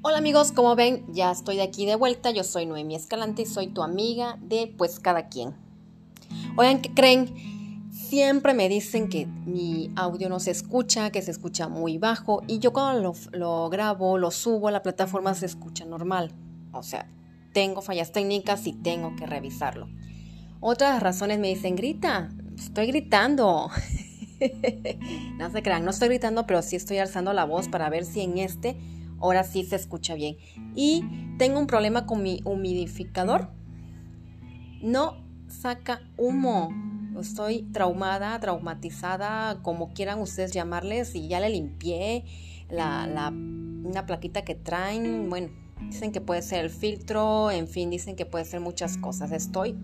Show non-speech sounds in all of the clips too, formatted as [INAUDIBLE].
Hola amigos, como ven, ya estoy de aquí de vuelta. Yo soy Noemi Escalante y soy tu amiga de Pues Cada Quien. Oigan, ¿qué creen? Siempre me dicen que mi audio no se escucha, que se escucha muy bajo y yo cuando lo, grabo, lo subo a la plataforma se escucha normal. O sea, tengo fallas técnicas y tengo que revisarlo. Otras razones me dicen, grita, estoy gritando. [LAUGHS] no se crean, no estoy gritando, pero sí estoy alzando la voz para ver si en este ahora sí se escucha bien. Y tengo un problema con mi humidificador. No saca humo. Estoy traumada, traumatizada, como quieran ustedes llamarles, y ya le limpié la, una plaquita que traen. Bueno, dicen que puede ser el filtro, en fin, dicen que puede ser muchas cosas. Estoy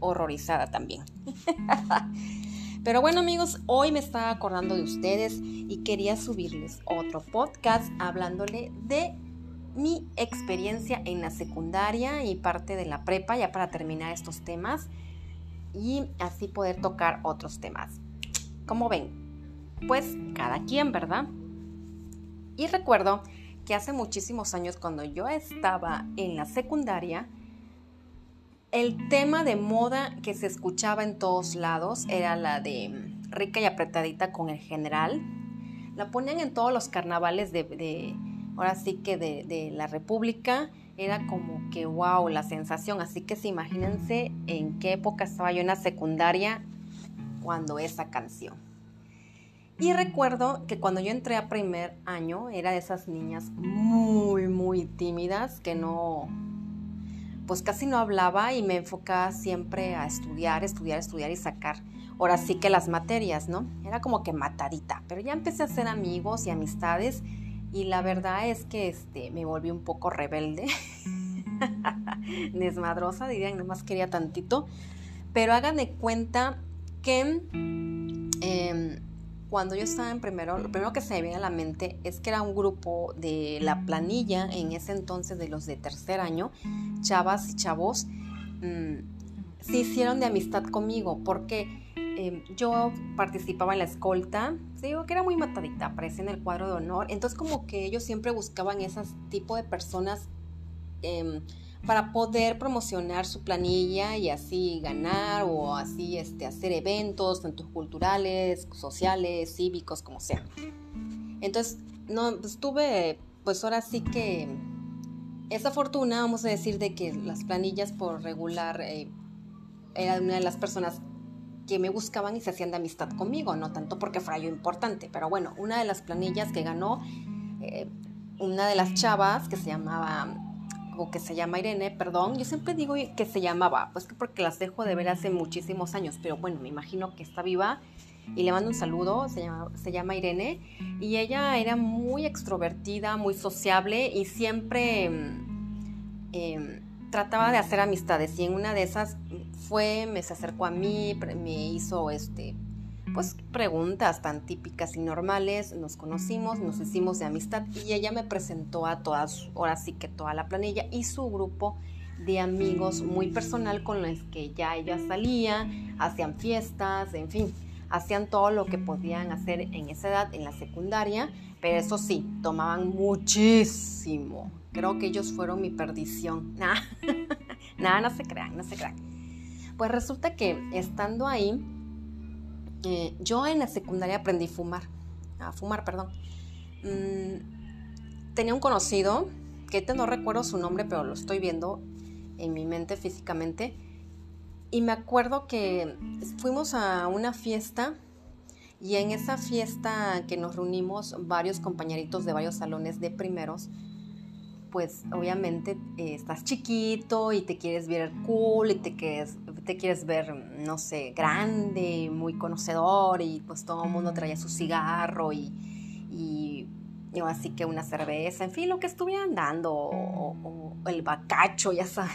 horrorizada también. [LAUGHS] Pero bueno amigos, hoy me estaba acordando de ustedes y quería subirles otro podcast hablándole de mi experiencia en la secundaria y parte de la prepa, ya para terminar estos temas y así poder tocar otros temas. Como ven, pues cada quien, ¿verdad? Y recuerdo que hace muchísimos años cuando yo estaba en la secundaria, el tema de moda que se escuchaba en todos lados era la de mm, rica y apretadita con el general. La ponían en todos los carnavales de, ahora sí que de, la República. Era como que wow, la sensación. Así que se imagínense en qué época estaba yo en la secundaria cuando esa canción. Y recuerdo que cuando yo entré a primer año era de esas niñas muy, muy tímidas que no, pues casi no hablaba y me enfocaba siempre a estudiar, estudiar, estudiar y sacar. Ahora sí que las materias, ¿no? Era como que matadita, pero ya empecé a hacer amigos y amistades y la verdad es que este, me volví un poco rebelde, [LAUGHS] desmadrosa, dirían, nomás quería tantito, pero hagan de cuenta que em, cuando yo estaba en primero, lo primero que se me viene a la mente es que era un grupo de la planilla en ese entonces de los de tercer año, chavas y chavos, mm, se hicieron de amistad conmigo porque em, yo participaba en la escolta, digo que era muy matadita, aparece en el cuadro de honor, entonces como que ellos siempre buscaban ese tipo de personas em, para poder promocionar su planilla y así ganar o así este, hacer eventos, tanto culturales, sociales, cívicos, como sea. Entonces, no, pues pues ahora sí que esa fortuna, vamos a decir, de que las planillas por regular eh, era una de las personas que me buscaban y se hacían de amistad conmigo, no tanto porque fuera yo importante, pero bueno, una de las planillas que ganó, eh, una de las chavas que se llamaba o que se llama Irene, perdón, yo siempre digo que se llamaba, pues porque las dejo de ver hace muchísimos años, pero bueno, me imagino que está viva y le mando un saludo, se llama, se llama Irene, y ella era muy extrovertida, muy sociable y siempre em, trataba de hacer amistades y en una de esas fue, me se acercó a mí, me hizo este pues preguntas tan típicas y normales, nos conocimos, nos hicimos de amistad y ella me presentó a todas, ahora sí que toda la planilla y su grupo de amigos muy personal con los que ya ella salía, hacían fiestas, en fin, hacían todo lo que podían hacer en esa edad, en la secundaria, pero eso sí, tomaban muchísimo. Creo que ellos fueron mi perdición. [LAUGHS] Nada, [LAUGHS] no se crean, no se crean. Pues resulta que estando ahí, yo en la secundaria aprendí a fumar, a fumar, perdón. Mm, tenía un conocido, que no recuerdo su nombre, pero lo estoy viendo en mi mente físicamente. Y me acuerdo que fuimos a una fiesta y en esa fiesta que nos reunimos varios compañeritos de varios salones de primeros, pues obviamente eh, estás chiquito y te quieres ver cool y te quieres, te quieres ver, no sé, grande, muy conocedor y pues todo el mundo traía su cigarro y, y, así que una cerveza, en fin, lo que estuvieran dando o, el bacacho, ya sabes.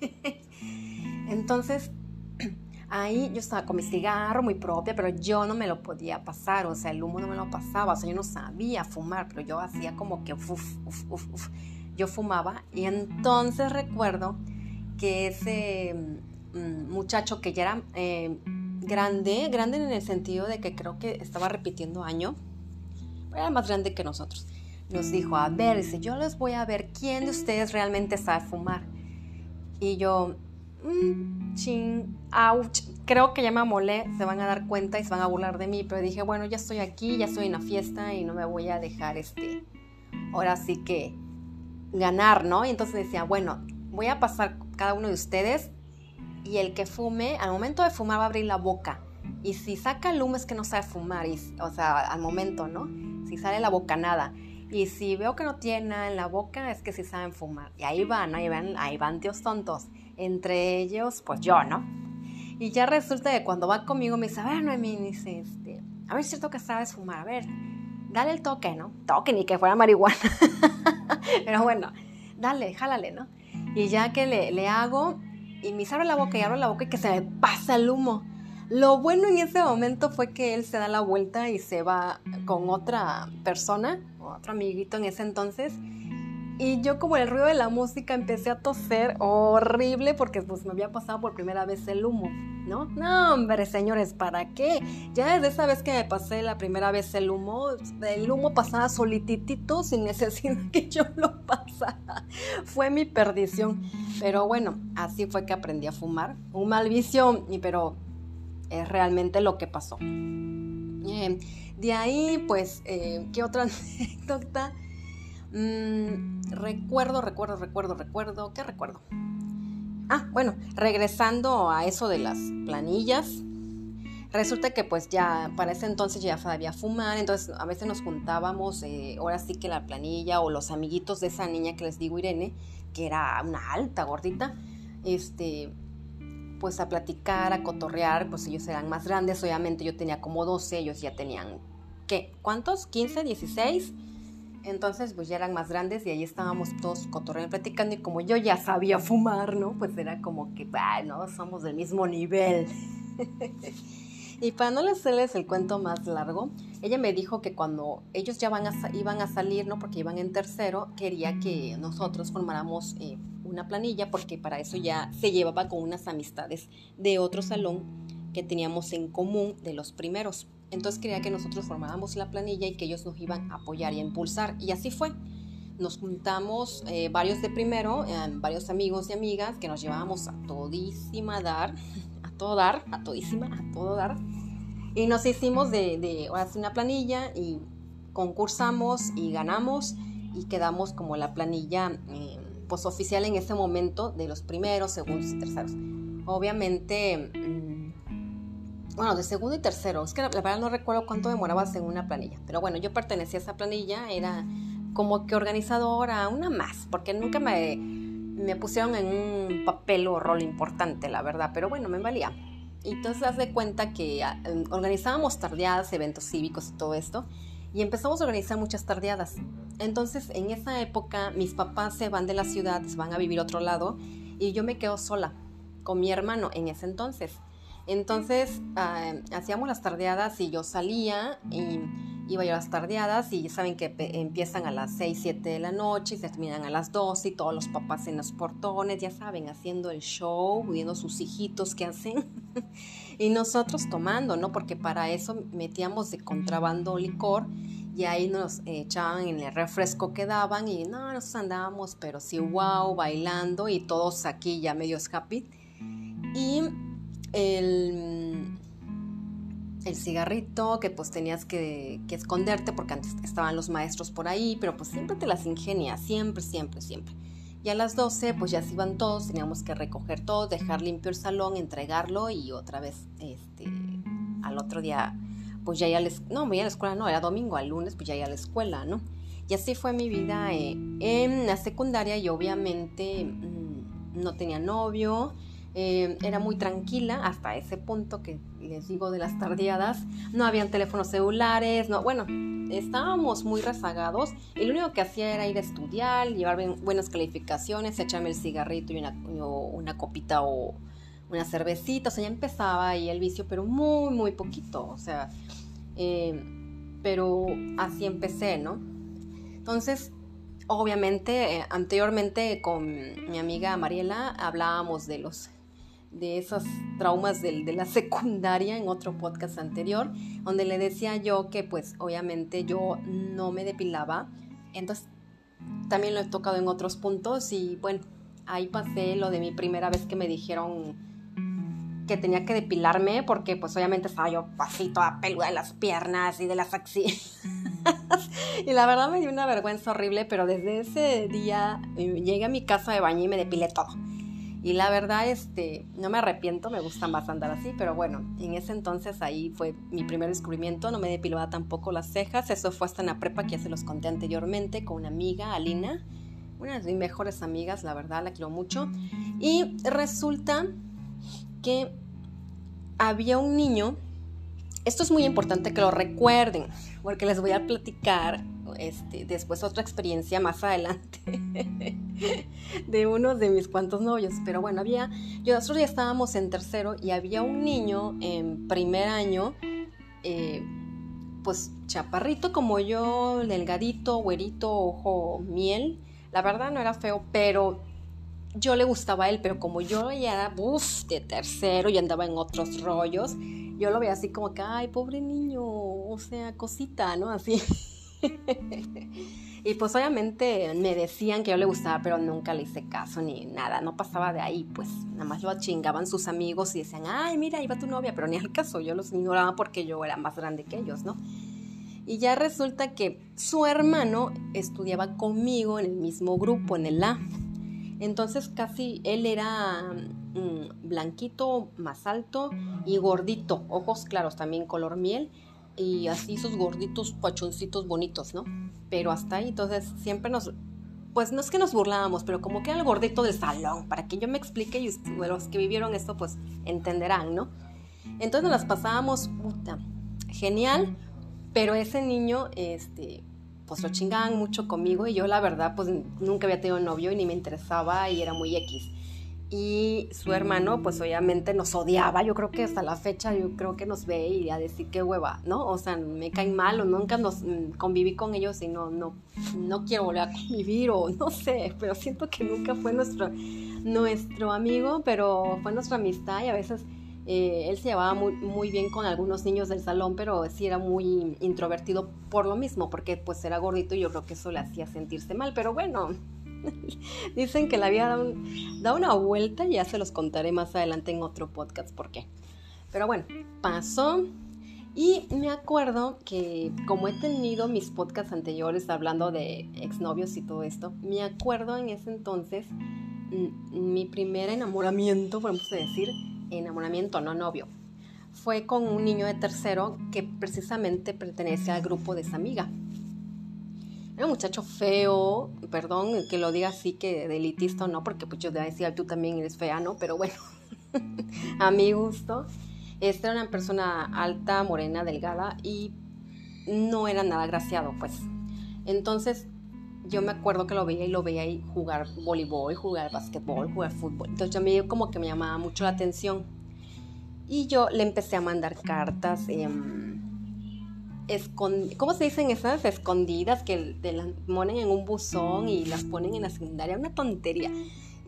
[LAUGHS] Entonces, [CLEARS THROAT] ahí yo estaba con mi cigarro muy propia, pero yo no me lo podía pasar, o sea, el humo no me lo pasaba, o sea, yo no sabía fumar, pero yo hacía como que uf, uf, uf, uf yo fumaba y entonces recuerdo que ese mm, muchacho que ya era eh, grande, grande en el sentido de que creo que estaba repitiendo año, era más grande que nosotros, nos dijo, a ver, dice, yo les voy a ver ¿quién de ustedes realmente sabe fumar? Y yo, mmm, ching, ouch, creo que ya me amolé, se van a dar cuenta y se van a burlar de mí, pero dije, bueno, ya estoy aquí, ya estoy en la fiesta y no me voy a dejar este, ahora sí que ganar, ¿no? Y entonces decía, bueno, voy a pasar cada uno de ustedes y el que fume, al momento de fumar va a abrir la boca. Y si saca el humo es que no sabe fumar, y, o sea, al momento, ¿no? Si sale la boca nada. Y si veo que no tiene nada en la boca, es que sí saben fumar. Y ahí van, ahí van, ahí van tíos tontos. Entre ellos, pues yo, ¿no? Y ya resulta que cuando va conmigo me dice, a ver, Noemí, dice, este, a ver, es cierto que sabes fumar, a ver, dale el toque, ¿no? Toque, ni que fuera marihuana. [LAUGHS] [LAUGHS] Pero bueno, dale, jálale, ¿no? Y ya que le, le hago, y me abre la boca y abro la boca y que se me pasa el humo. Lo bueno en ese momento fue que él se da la vuelta y se va con otra persona, otro amiguito en ese entonces. Y yo como el ruido de la música empecé a toser horrible porque pues me había pasado por primera vez el humo, ¿no? No, hombre, señores, ¿para qué? Ya desde esa vez que me pasé la primera vez el humo, el humo pasaba solititito sin necesidad [LAUGHS] que yo lo pasara. Fue mi perdición. Pero bueno, así fue que aprendí a fumar. Un mal vicio, pero es realmente lo que pasó. De ahí, pues, eh, ¿qué otra [LAUGHS] anécdota? Mm, recuerdo, recuerdo, recuerdo, recuerdo, ¿qué recuerdo? Ah, bueno, regresando a eso de las planillas, resulta que pues ya para ese entonces ya sabía fumar, entonces a veces nos juntábamos, eh, ahora sí que la planilla o los amiguitos de esa niña que les digo Irene, que era una alta gordita, este, pues a platicar, a cotorrear, pues ellos eran más grandes, obviamente yo tenía como 12, ellos ya tenían, ¿qué? ¿Cuántos? ¿15? ¿16? Entonces pues ya eran más grandes y ahí estábamos todos cotorreando, platicando y como yo ya sabía fumar, ¿no? Pues era como que, bueno, somos del mismo nivel. [LAUGHS] y para no hacerles el cuento más largo, ella me dijo que cuando ellos ya van a, iban a salir, ¿no? Porque iban en tercero, quería que nosotros formáramos... Eh, una planilla porque para eso ya se llevaba con unas amistades de otro salón que teníamos en común de los primeros. Entonces quería que nosotros formáramos la planilla y que ellos nos iban a apoyar y a impulsar. Y así fue. Nos juntamos eh, varios de primero, varios amigos y amigas que nos llevábamos a todísima dar, [LAUGHS] a todo dar, a todísima, a todo dar. Y nos hicimos de, de una planilla y concursamos y ganamos y quedamos como la planilla eh, pues, oficial en ese momento de los primeros, segundos y terceros. Obviamente, bueno, de segundo y tercero, es que la, verdad no recuerdo cuánto demorabas en una planilla, pero bueno, yo pertenecía a esa planilla, era como que organizadora, una más, porque nunca me, me pusieron en un papel o rol importante, la verdad, pero bueno, me valía. Y entonces haz de cuenta que ah, organizábamos tardeadas, eventos cívicos y todo esto, y empezamos a organizar muchas tardeadas. Entonces, en esa época, mis papás se van de la ciudad, se van a vivir a otro lado y yo me quedo sola con mi hermano en ese entonces. Entonces, ah, hacíamos las tardeadas y yo salía y iba yo a las tardeadas y saben que empiezan a las 6, 7 de la noche y se terminan a las 12 y todos los papás en los portones, ya saben, haciendo el show, viendo sus hijitos que hacen [LAUGHS] y nosotros tomando, ¿no? Porque para eso metíamos de contrabando licor y ahí nos echaban en el refresco que daban y no, nos andábamos, pero sí, wow, bailando y todos aquí ya medios happy. Y el, el cigarrito que pues tenías que, esconderte porque antes estaban los maestros por ahí, pero pues siempre te las ingenias, siempre, siempre, siempre. Y a las 12 pues ya se iban todos, teníamos que recoger todo, dejar limpio el salón, entregarlo y otra vez este, al otro día pues ya iba a no, voy a la escuela, no, era domingo, al lunes pues ya iba a la escuela, ¿no? Y así fue mi vida eh, en la secundaria y obviamente mm, no tenía novio, eh, era muy tranquila hasta ese punto que les digo de las tardeadas, no habían teléfonos celulares, no, bueno, estábamos muy rezagados. Y lo único que hacía era ir a estudiar, llevar buenas calificaciones, echarme el cigarrito y una, una copita o una cervecita, o sea, ya empezaba ahí el vicio, pero muy, muy poquito, o sea, eh, pero así empecé, ¿no? Entonces, obviamente, eh, anteriormente con mi amiga Mariela hablábamos de los de esos traumas de, la [LAUGHS] secundaria en otro podcast anterior, donde le decía yo que pues obviamente yo no me depilaba, entonces también lo he tocado en otros puntos y bueno, ahí pasé lo de mi primera vez que me dijeron que tenía que depilarme porque pues obviamente estaba yo así toda peluda de las piernas y de las axilas. [LAUGHS] y la verdad me dio una vergüenza horrible, pero desde ese día eh, llegué a mi casa de baño y me depilé todo. Y la verdad, este, no me arrepiento, me gusta más andar así, pero bueno, en ese entonces ahí fue mi primer descubrimiento, no me depilaba tampoco las cejas, eso fue hasta en la prepa que ya se los conté anteriormente con una amiga, Alina, una de mis mejores amigas, la verdad, la quiero mucho. Y resulta que había un niño, esto es muy importante que lo recuerden, porque les voy a platicar este, después otra experiencia más adelante [LAUGHS] de uno de mis cuantos novios. Pero bueno, había, nosotros ya estábamos en tercero y había un niño en primer año, eh, pues chaparrito como yo, delgadito, güerito, ojo miel. La verdad no era feo, pero yo le gustaba a él, pero como yo ya era uff, de tercero y andaba en otros rollos, yo lo veía así como que, ay, pobre niño, o sea, cosita, ¿no? Así. [LAUGHS] [LAUGHS] y pues obviamente me decían que yo le gustaba, pero nunca le hice caso ni nada, no pasaba de ahí, pues nada más lo chingaban sus amigos y decían, ay, mira, va tu novia, pero ni al caso, yo los ignoraba porque yo era más grande que ellos, ¿no? Y ya resulta que su hermano estudiaba conmigo en el mismo grupo, en el A. Entonces casi él era mm, blanquito, más alto y gordito, ojos claros, también color miel y así sus gorditos pachoncitos bonitos, ¿no? Pero hasta ahí, entonces siempre nos, pues no es que nos burlábamos, pero como que era el gordito del salón, para que yo me explique y los que vivieron esto pues entenderán, ¿no? Entonces nos las pasábamos, puta, genial, pero ese niño, este, pues lo chingaban mucho conmigo y yo la verdad pues nunca había tenido novio y ni me interesaba y era muy X. Y su hermano pues obviamente nos odiaba, yo creo que hasta la fecha yo creo que nos ve y a decir qué hueva, ¿no? O sea, me caen mal o nunca nos mm, conviví con ellos y no, no, no quiero volver a convivir o no sé, pero siento que nunca fue nuestro, nuestro amigo, pero fue nuestra amistad y a veces eh, él se llevaba muy, muy, bien con algunos niños del salón, pero sí era muy introvertido por lo mismo, porque pues era gordito y yo creo que eso le hacía sentirse mal. Pero bueno, [LAUGHS] dicen que la vida da, una vuelta y ya se los contaré más adelante en otro podcast por qué. Pero bueno, pasó. Y me acuerdo que como he tenido mis podcasts anteriores hablando de exnovios y todo esto, me acuerdo en ese entonces mi primer enamoramiento, podemos decir, enamoramiento, no novio, fue con un niño de tercero que precisamente pertenece al grupo de esa amiga. Era un muchacho feo, perdón que lo diga así que de elitista o no, porque pues yo decía, tú también eres fea, ¿no? Pero bueno, [LAUGHS] a mi gusto. Esta era una persona alta, morena, delgada y no era nada graciado, pues. Entonces, yo me acuerdo que lo veía y lo veía ahí jugar voleibol, jugar basquetbol, jugar fútbol. Entonces a mí como que me llamaba mucho la atención. Y yo le empecé a mandar cartas, eh, ¿cómo se dicen esas? Escondidas que te las ponen en un buzón y las ponen en la secundaria. Una tontería.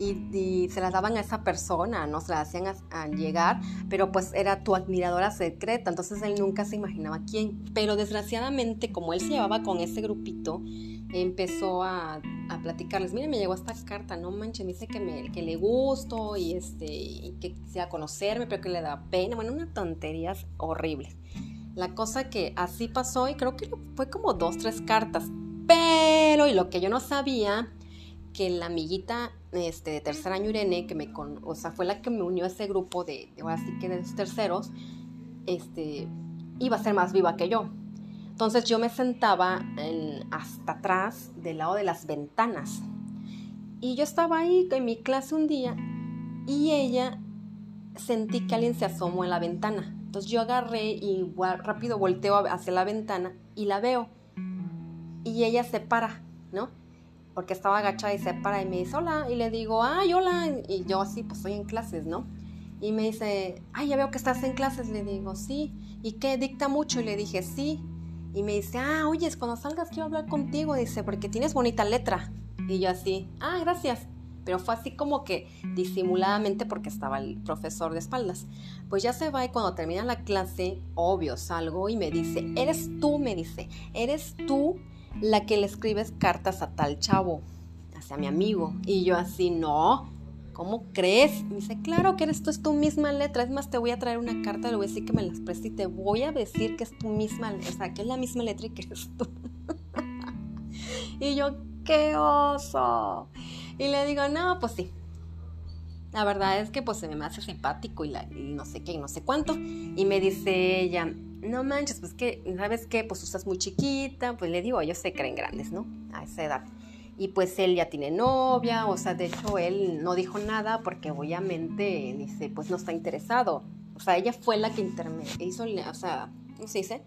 Y, se las daban a esa persona, no se las hacían llegar, pero pues era tu admiradora secreta, entonces él nunca se imaginaba quién. Pero desgraciadamente, como él se llevaba con ese grupito, empezó a, platicarles, mire, me llegó esta carta, no manches, me dice que, me, que le gusto y, este, que quisiera conocerme, pero que le da pena, bueno, unas tonterías horribles. La cosa que así pasó y creo que fue como dos, tres cartas, pero y lo que yo no sabía, que la amiguita este, de tercer año Irene, que me con, o sea, fue la que me unió a ese grupo de, de ahora sí que de los terceros, este, iba a ser más viva que yo. Entonces yo me sentaba hasta atrás del lado de las ventanas. Y yo estaba ahí en mi clase un día y ella sentí que alguien se asomó en la ventana. Entonces yo agarré y rápido volteo hacia la ventana y la veo. Y ella se para, ¿no? Porque estaba agachada y se para y me dice, hola. Y le digo, ay, hola. Y yo así, pues estoy en clases, ¿no? Y me dice, ay, ya veo que estás en clases. Le digo, sí. ¿Y qué? ¿Dicta mucho? Y le dije, sí. Y me dice, ah, oye, cuando salgas quiero hablar contigo, dice, porque tienes bonita letra. Y yo así, ah, gracias. Pero fue así como que disimuladamente porque estaba el profesor de espaldas. Pues ya se va y cuando termina la clase, obvio, salgo y me dice, eres tú, me dice, eres tú la que le escribes cartas a tal chavo, hacia mi amigo. Y yo así, no, ¿cómo crees? Me dice, claro que eres tú, es tu misma letra. Es más, te voy a traer una carta, le voy a decir que me la exprese y te voy a decir que es tu misma o sea, que es la misma letra y que eres tú. [LAUGHS] y yo, qué oso. Y le digo, no, pues sí. La verdad es que pues se me hace simpático y, la, y no sé qué y no sé cuánto. Y me dice ella, no manches, pues que, ¿sabes qué? Pues tú estás muy chiquita. Pues le digo, ellos se creen grandes, ¿no? A esa edad. Y pues él ya tiene novia, o sea, de hecho él no dijo nada porque obviamente dice, pues no está interesado. O sea, ella fue la que hizo, o sea, ¿cómo se dice?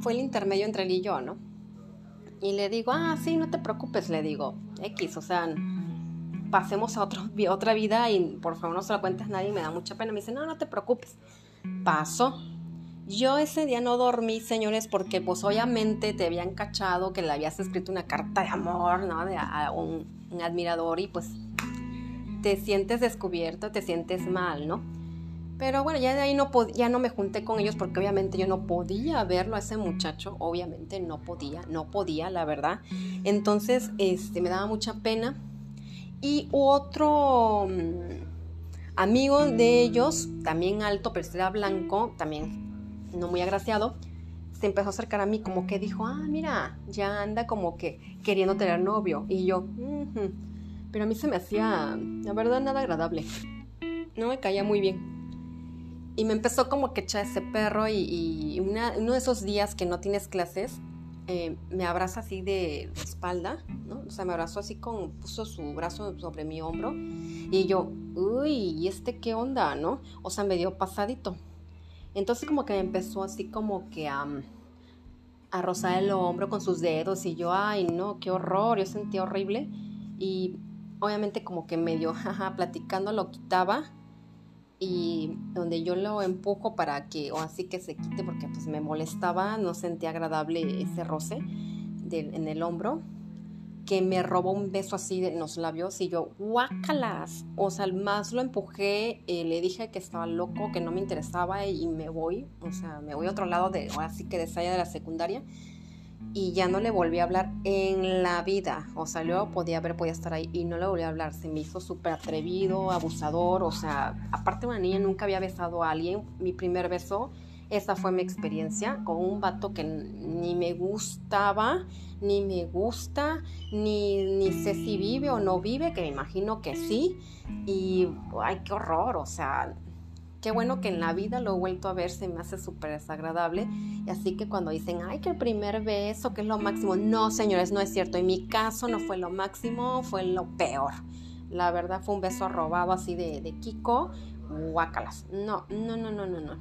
Fue el intermedio entre él y yo, ¿no? Y le digo, ah, sí, no te preocupes, le digo, X, o sea, pasemos a otra vida y por favor no se lo cuentes nadie, me da mucha pena. Me dice, no, no te preocupes. Paso. Yo ese día no dormí, señores, porque pues obviamente te habían cachado que le habías escrito una carta de amor, ¿no? De, a un, un admirador y pues te sientes descubierto, te sientes mal, ¿no? Pero bueno, ya de ahí no, ya no me junté con ellos porque obviamente yo no podía verlo a ese muchacho, obviamente no podía, no podía, la verdad. Entonces, este, me daba mucha pena. Y otro mm, amigo de ellos, también alto, pero era blanco, también no muy agraciado, se empezó a acercar a mí como que dijo, ah, mira, ya anda como que queriendo tener novio. Y yo, pero a mí se me hacía, la verdad, nada agradable. No me caía muy bien. Y me empezó como que echar ese perro y, uno de esos días que no tienes clases, eh, me abraza así de espalda, ¿no? O sea, me abrazó así con, puso su brazo sobre mi hombro y yo, uy, ¿y este qué onda, no? O sea, me dio pasadito. Entonces como que me empezó así como que a, a rozar el hombro con sus dedos y yo, ay, no, qué horror, yo sentía horrible y obviamente como que medio, [LAUGHS] jaja, platicando lo quitaba y donde yo lo empujo para que, o así que se quite porque pues me molestaba, no sentía agradable ese roce en el hombro, que me robó un beso así en los labios y yo, guácalas, o sea, más lo empujé, eh, le dije que estaba loco, que no me interesaba y me voy, o sea, me voy a otro lado de, así que de de la secundaria y ya no le volví a hablar en la vida. O sea, luego podía haber, podía estar ahí y no le volví a hablar. Se me hizo súper atrevido, abusador. O sea, aparte una niña nunca había besado a alguien. Mi primer beso, esa fue mi experiencia con un vato que ni me gustaba, ni me gusta, ni, ni sé si vive o no vive, que me imagino que sí. Y, ay, qué horror. O sea, Qué bueno que en la vida lo he vuelto a ver, se me hace súper desagradable. Y así que cuando dicen, ay, que el primer beso, que es lo máximo, no, señores, no es cierto. En mi caso no fue lo máximo, fue lo peor. La verdad fue un beso robado así de, de Kiko, guácalas. No, no, no, no, no, no.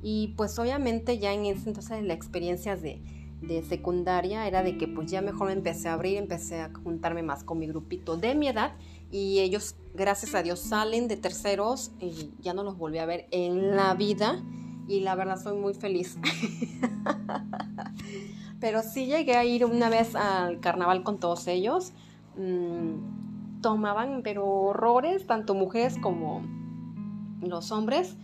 Y pues obviamente ya en ese entonces la experiencia de, de secundaria era de que pues ya mejor me empecé a abrir, empecé a juntarme más con mi grupito de mi edad y ellos, gracias a Dios, salen de terceros y ya no los volví a ver en la vida y la verdad soy muy feliz. [LAUGHS] Pero sí llegué a ir una vez al carnaval con todos ellos. Mm, tomaban, pero horrores, tanto mujeres como los hombres.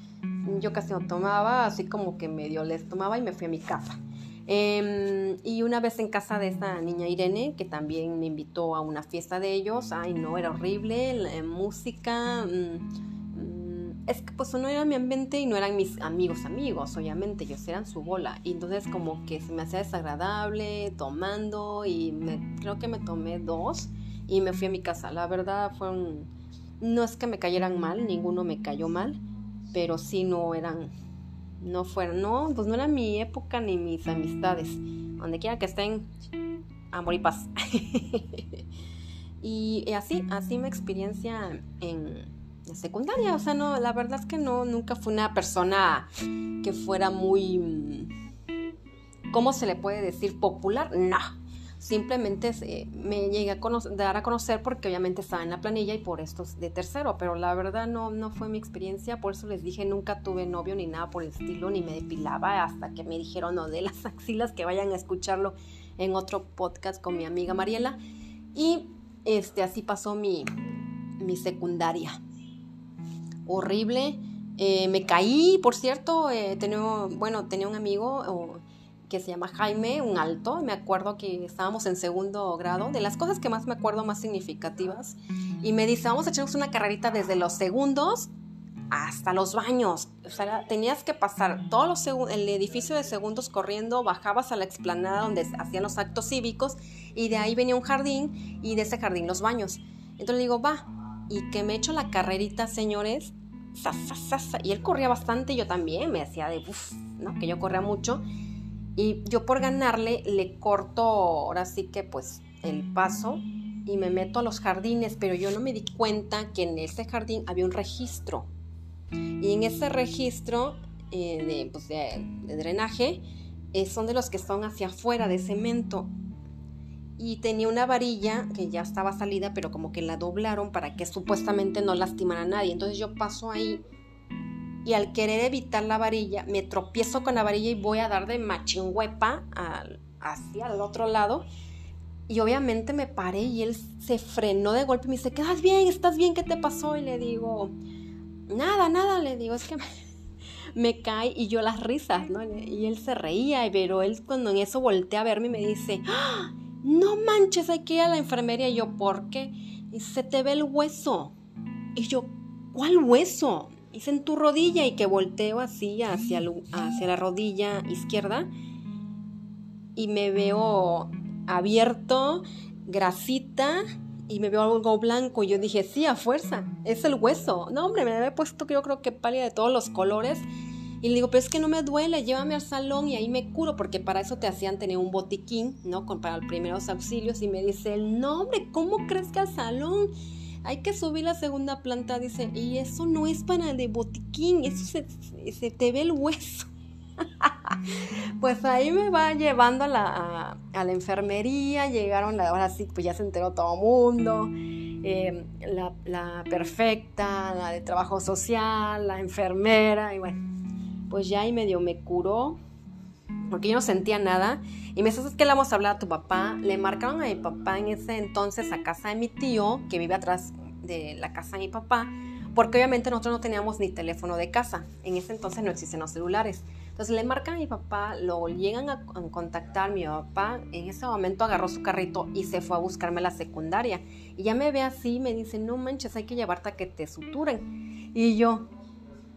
Yo casi no tomaba, así como que medio les tomaba y me fui a mi casa. Em, y una vez en casa de esta niña Irene, que también me invitó a una fiesta de ellos, ay no, era horrible, la música, mm, mm, es que pues no era mi ambiente y no eran mis amigos amigos, obviamente, ellos eran su bola, y entonces como que se me hacía desagradable tomando y me, creo que me tomé dos y me fui a mi casa, la verdad fue un, no es que me cayeran mal, ninguno me cayó mal, pero sí no eran no fueron, no, pues no era mi época ni mis amistades. Donde quiera que estén, amor y paz. [LAUGHS] y así, así mi experiencia en secundaria. O sea, no, la verdad es que no, nunca fui una persona que fuera muy, ¿cómo se le puede decir? Popular. No Simplemente me llegué a dar a conocer porque obviamente estaba en la planilla y por esto de tercero, pero la verdad no, no fue mi experiencia, por eso les dije, nunca tuve novio ni nada por el estilo, ni me depilaba hasta que me dijeron no de las axilas, que vayan a escucharlo en otro podcast con mi amiga Mariela. Y este, así pasó mi, mi secundaria. Horrible. Eh, me caí, por cierto, eh, tenía, bueno, tenía un amigo que se llama Jaime, un alto. Me acuerdo que estábamos en segundo grado, de las cosas que más me acuerdo más significativas. Y me dice, vamos a echarnos una carrerita desde los segundos hasta los baños. O sea, tenías que pasar todo los el edificio de segundos corriendo, bajabas a la explanada donde hacían los actos cívicos y de ahí venía un jardín y de ese jardín los baños. Entonces le digo, va, y que me echo la carrerita, señores. Y él corría bastante, yo también, me hacía de, uff, ¿no? Que yo corría mucho. Y yo por ganarle le corto ahora sí que pues el paso y me meto a los jardines, pero yo no me di cuenta que en ese jardín había un registro y en ese registro eh, pues, de, drenaje eh, son de los que están hacia afuera de cemento. Y tenía una varilla que ya estaba salida, pero como que la doblaron para que supuestamente no lastimara a nadie. Entonces yo paso ahí y al querer evitar la varilla, me tropiezo con la varilla y voy a dar de machingüepa hacia el otro lado. Y obviamente me paré y él se frenó de golpe y me dice, ¿quedas bien? ¿Estás bien? ¿Qué te pasó? Y le digo, nada, nada, le digo, es que [LAUGHS] me, cae y yo las risas, ¿no? Y él se reía, pero él cuando en eso voltea a verme y me dice, ¡Ah! no manches, hay que ir a la enfermería. Y yo, ¿por qué? Y se te ve el hueso. Y yo, ¿cuál hueso? Dice en tu rodilla y que volteo así hacia, hacia la rodilla izquierda y me veo abierto, grasita y me veo algo blanco y yo dije, sí, a fuerza, es el hueso. No, hombre, me había puesto que yo creo que pálida de todos los colores. Y le digo, pero es que no me duele, llévame al salón y ahí me curo, porque para eso te hacían tener un botiquín, ¿no? Para los primeros auxilios. Y me dice, no, hombre, ¿cómo crees que al salón? Hay que subir la segunda planta, dice, y eso no es para de botiquín, eso se, te ve el hueso. [LAUGHS] pues ahí me va llevando a la, la enfermería, llegaron, la, ahora sí, pues ya se enteró todo el mundo, em, la, perfecta, la de trabajo social, la enfermera, y bueno, pues ya ahí medio me curó, porque yo no sentía nada, y me dice, que le vamos a hablar a tu papá? Le marcaron a mi papá en ese entonces a casa de mi tío, que vive atrás de la casa de mi papá, porque obviamente nosotros no teníamos ni teléfono de casa, en ese entonces no existen los celulares. Entonces le marcan a mi papá, lo llegan a, contactar, mi papá en ese momento agarró su carrito y se fue a buscarme a la secundaria. Y ya me ve así, me dice, no manches, hay que llevarte a que te suturen. Y yo,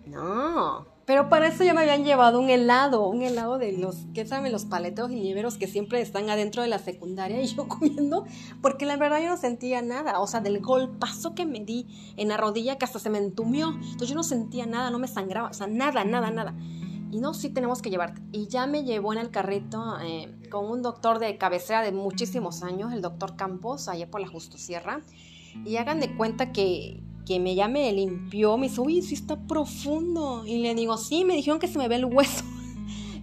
no, pero para eso ya me habían llevado un helado, un helado de los, ¿qué saben? Los paleteos y nieveros que siempre están adentro de la secundaria [LAUGHS] y yo comiendo, porque la verdad yo no sentía nada, o sea, del golpazo que me di en la rodilla que hasta se me entumió. Entonces yo no sentía nada, no me sangraba, o sea, nada, nada, nada. Y no, sí tenemos que llevarte. Y ya me llevó en el carrito eh, con un doctor de cabecera de muchísimos años, el doctor Campos, allá por la Justo Sierra. Y hagan de cuenta que, que me ya me limpió, me dice, uy, sí está profundo. Y le digo, sí, me dijeron que se me ve el hueso. [LAUGHS]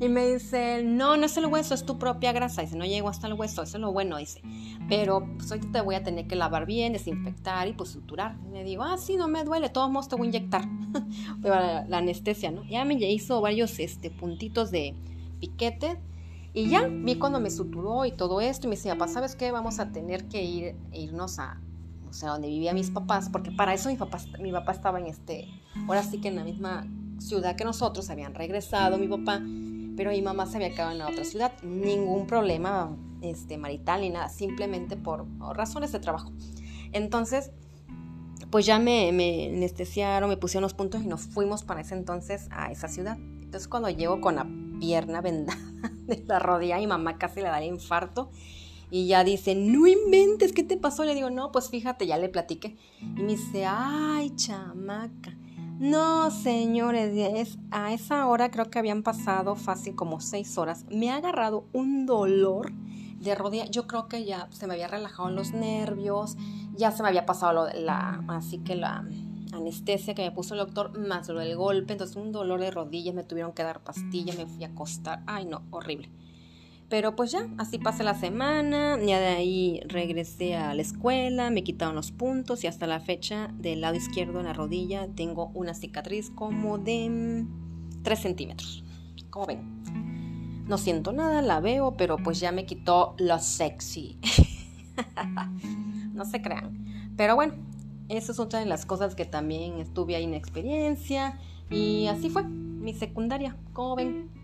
Y me dice, no, no es el hueso, es tu propia grasa. Dice, no llego hasta el hueso, eso es lo bueno, dice. Pero pues hoy te voy a tener que lavar bien, desinfectar y pues suturar. Y le digo, ah, sí, no me duele, todos modos te voy a inyectar. [LAUGHS] Pero la, anestesia, ¿no? Ya me hizo varios este, puntitos de piquete. Y ya vi cuando me suturó y todo esto. Y me decía, papá, ¿sabes qué? Vamos a tener que ir, irnos a, o sea, donde vivían mis papás, porque para eso mi papá, mi papá estaba en este, ahora sí que en la misma ciudad que nosotros, habían regresado mi papá, pero mi mamá se había quedado en la otra ciudad. Ningún problema este, marital ni nada, simplemente por, razones de trabajo. Entonces, pues ya me, me anestesiaron, me pusieron los puntos y nos fuimos para ese entonces a esa ciudad. Entonces cuando llego con la pierna vendada [LAUGHS] de la rodilla, mi mamá casi le da el infarto. Y ya dice, no inventes, ¿qué te pasó? Le digo, no, pues fíjate, ya le platiqué. Y me dice, ay, chamaca, no, señores, a esa hora creo que habían pasado fácil como seis horas. Me ha agarrado un dolor de rodilla. Yo creo que ya se me había relajado los nervios, ya se me había pasado la, así que la anestesia que me puso el doctor, más lo del golpe, entonces un dolor de rodillas, me tuvieron que dar pastillas, me fui a acostar. Ay, no, horrible. Pero pues ya, así pasé la semana, ya de ahí regresé a la escuela, me quitaron los puntos y hasta la fecha del lado izquierdo en la rodilla tengo una cicatriz como de 3 centímetros. Como ven. No siento nada, la veo, pero pues ya me quitó lo sexy. [LAUGHS] no se crean. Pero bueno, esa es otra de las cosas que también estuve ahí en experiencia. Y así fue mi secundaria. como ven?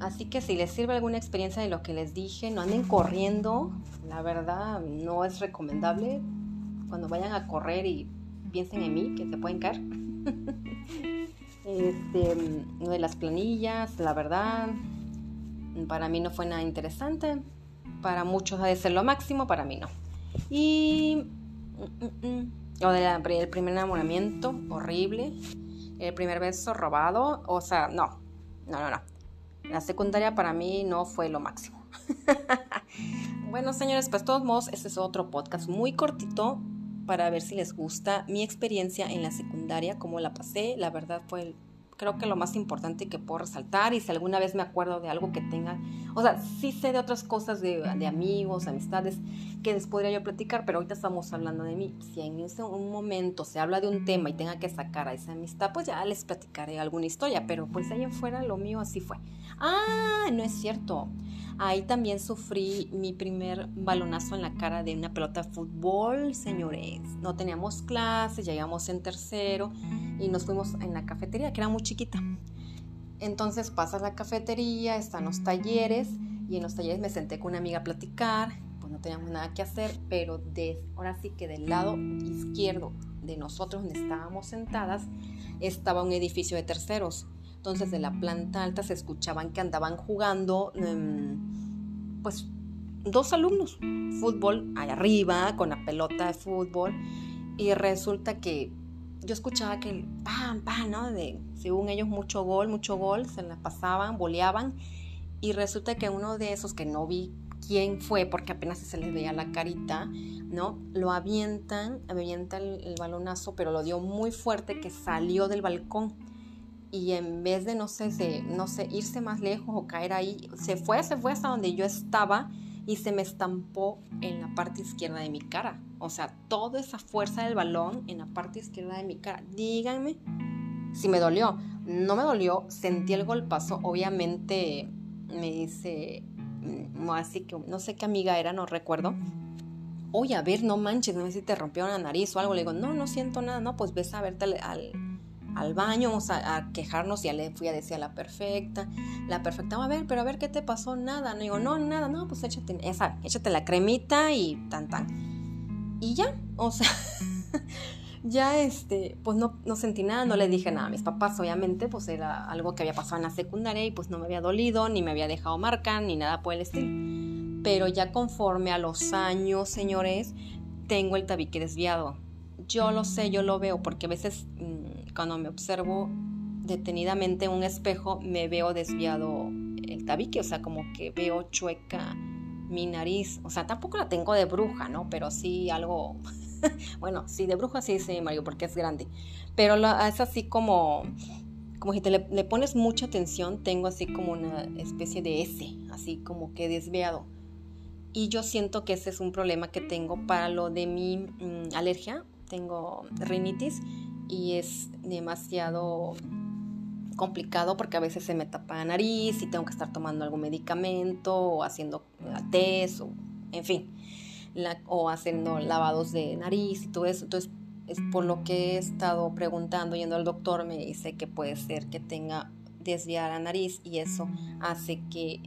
Así que si les sirve alguna experiencia de lo que les dije, no anden corriendo. La verdad no es recomendable cuando vayan a correr y piensen en mí, que se pueden caer. [LAUGHS] este, lo de las planillas, la verdad, para mí no fue nada interesante. Para muchos ha de ser lo máximo, para mí no. Y mm, mm, mm, lo del primer enamoramiento, horrible. El primer beso robado, o sea, no, no, no, no. La secundaria para mí no fue lo máximo. [LAUGHS] bueno, señores, pues de todos modos, este es otro podcast muy cortito para ver si les gusta mi experiencia en la secundaria, cómo la pasé. La verdad fue creo que lo más importante que puedo resaltar y si alguna vez me acuerdo de algo que tenga, o sea, sí sé de otras cosas de, amigos, amistades que les podría yo platicar, pero ahorita estamos hablando de mí. Si en ese un momento se habla de un tema y tenga que sacar a esa amistad, pues ya les platicaré alguna historia, pero pues ahí en fuera lo mío así fue. Ah, no es cierto. Ahí también sufrí mi primer balonazo en la cara de una pelota de fútbol, señores. No teníamos clases, llegamos en tercero y nos fuimos en la cafetería, que era muy chiquita. Entonces pasas la cafetería, están los talleres y en los talleres me senté con una amiga a platicar, pues no teníamos nada que hacer, pero de, ahora sí que del lado izquierdo de nosotros donde estábamos sentadas estaba un edificio de terceros. Entonces de la planta alta se escuchaban que andaban jugando, em, pues dos alumnos, fútbol allá arriba con la pelota de fútbol y resulta que yo escuchaba que pam, pam, ¿no? De, según ellos, mucho gol, mucho gol, se la pasaban, boleaban. Y resulta que uno de esos que no vi quién fue, porque apenas se les veía la carita, ¿no? Lo avientan, avienta el, balonazo, pero lo dio muy fuerte que salió del balcón. Y en vez de, no sé, de, no sé, irse más lejos o caer ahí, se fue, se fue hasta donde yo estaba y se me estampó en la parte izquierda de mi cara. O sea, toda esa fuerza del balón en la parte izquierda de mi cara. Díganme si me dolió. No me dolió, sentí el golpazo. Obviamente me dice, mm, así que no sé qué amiga era, no recuerdo. Oye, a ver, no manches, no sé si te rompió la nariz o algo. Le digo, no, no siento nada, no, pues ves a verte al al baño, vamos a, quejarnos, ya le fui a decir a la perfecta, la perfecta, a ver, pero a ver qué te pasó, nada, no digo, no, nada, no, pues échate, esa, échate la cremita y tan, tan. Y ya, o sea, [LAUGHS] ya este, pues no, no sentí nada, no le dije nada a mis papás, obviamente, pues era algo que había pasado en la secundaria y pues no me había dolido, ni me había dejado marca, ni nada por el estilo. Pero ya conforme a los años, señores, tengo el tabique desviado. Yo lo sé, yo lo veo, porque a veces mm, cuando me observo detenidamente en un espejo, me veo desviado el tabique, o sea, como que veo chueca mi nariz. O sea, tampoco la tengo de bruja, ¿no? Pero sí algo. [LAUGHS] bueno, sí, de bruja sí, sí, Mario, porque es grande. Pero es así como. Como si te le, pones mucha atención, tengo así como una especie de S, así como que desviado. Y yo siento que ese es un problema que tengo para lo de mi mm, alergia. Tengo rinitis y es demasiado complicado porque a veces se me tapa la nariz y tengo que estar tomando algún medicamento o haciendo test o en fin, o haciendo lavados de nariz y todo eso. Entonces, es por lo que he estado preguntando, yendo al doctor, me dice que puede ser que tenga desviada la nariz y eso hace que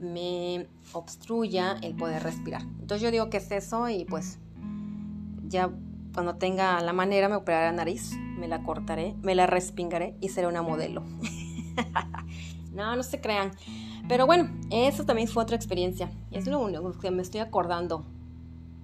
me obstruya el poder respirar. Entonces yo digo que es eso y pues ya cuando tenga la manera me operaré la nariz, me la cortaré, me la respingaré y seré una modelo. [LAUGHS] no, no se crean. Pero bueno, eso también fue otra experiencia. Es lo único que me estoy acordando.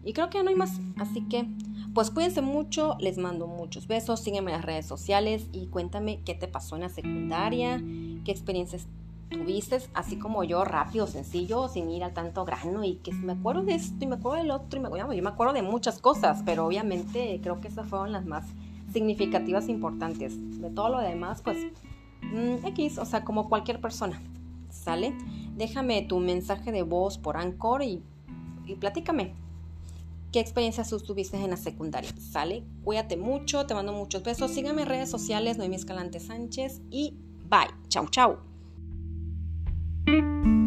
Y creo que no hay más. Así que, pues cuídense mucho, les mando muchos besos, sígueme en las redes sociales y cuéntame qué te pasó en la secundaria, qué experiencias tuviste, así como yo, rápido, sencillo, sin ir al tanto grano y que me acuerdo de esto y me acuerdo del otro y me, yo me acuerdo de muchas cosas, pero obviamente creo que esas fueron las más significativas e importantes. De todo lo demás, pues mm, X, o sea, como cualquier persona, ¿sale? Déjame tu mensaje de voz por Anchor y, y platícame. ¿Qué experiencias tuviste en la secundaria? ¿Sale? Cuídate mucho, te mando muchos besos. Síganme en redes sociales, Noemí Escalante Sánchez y bye. Chau, chau. Música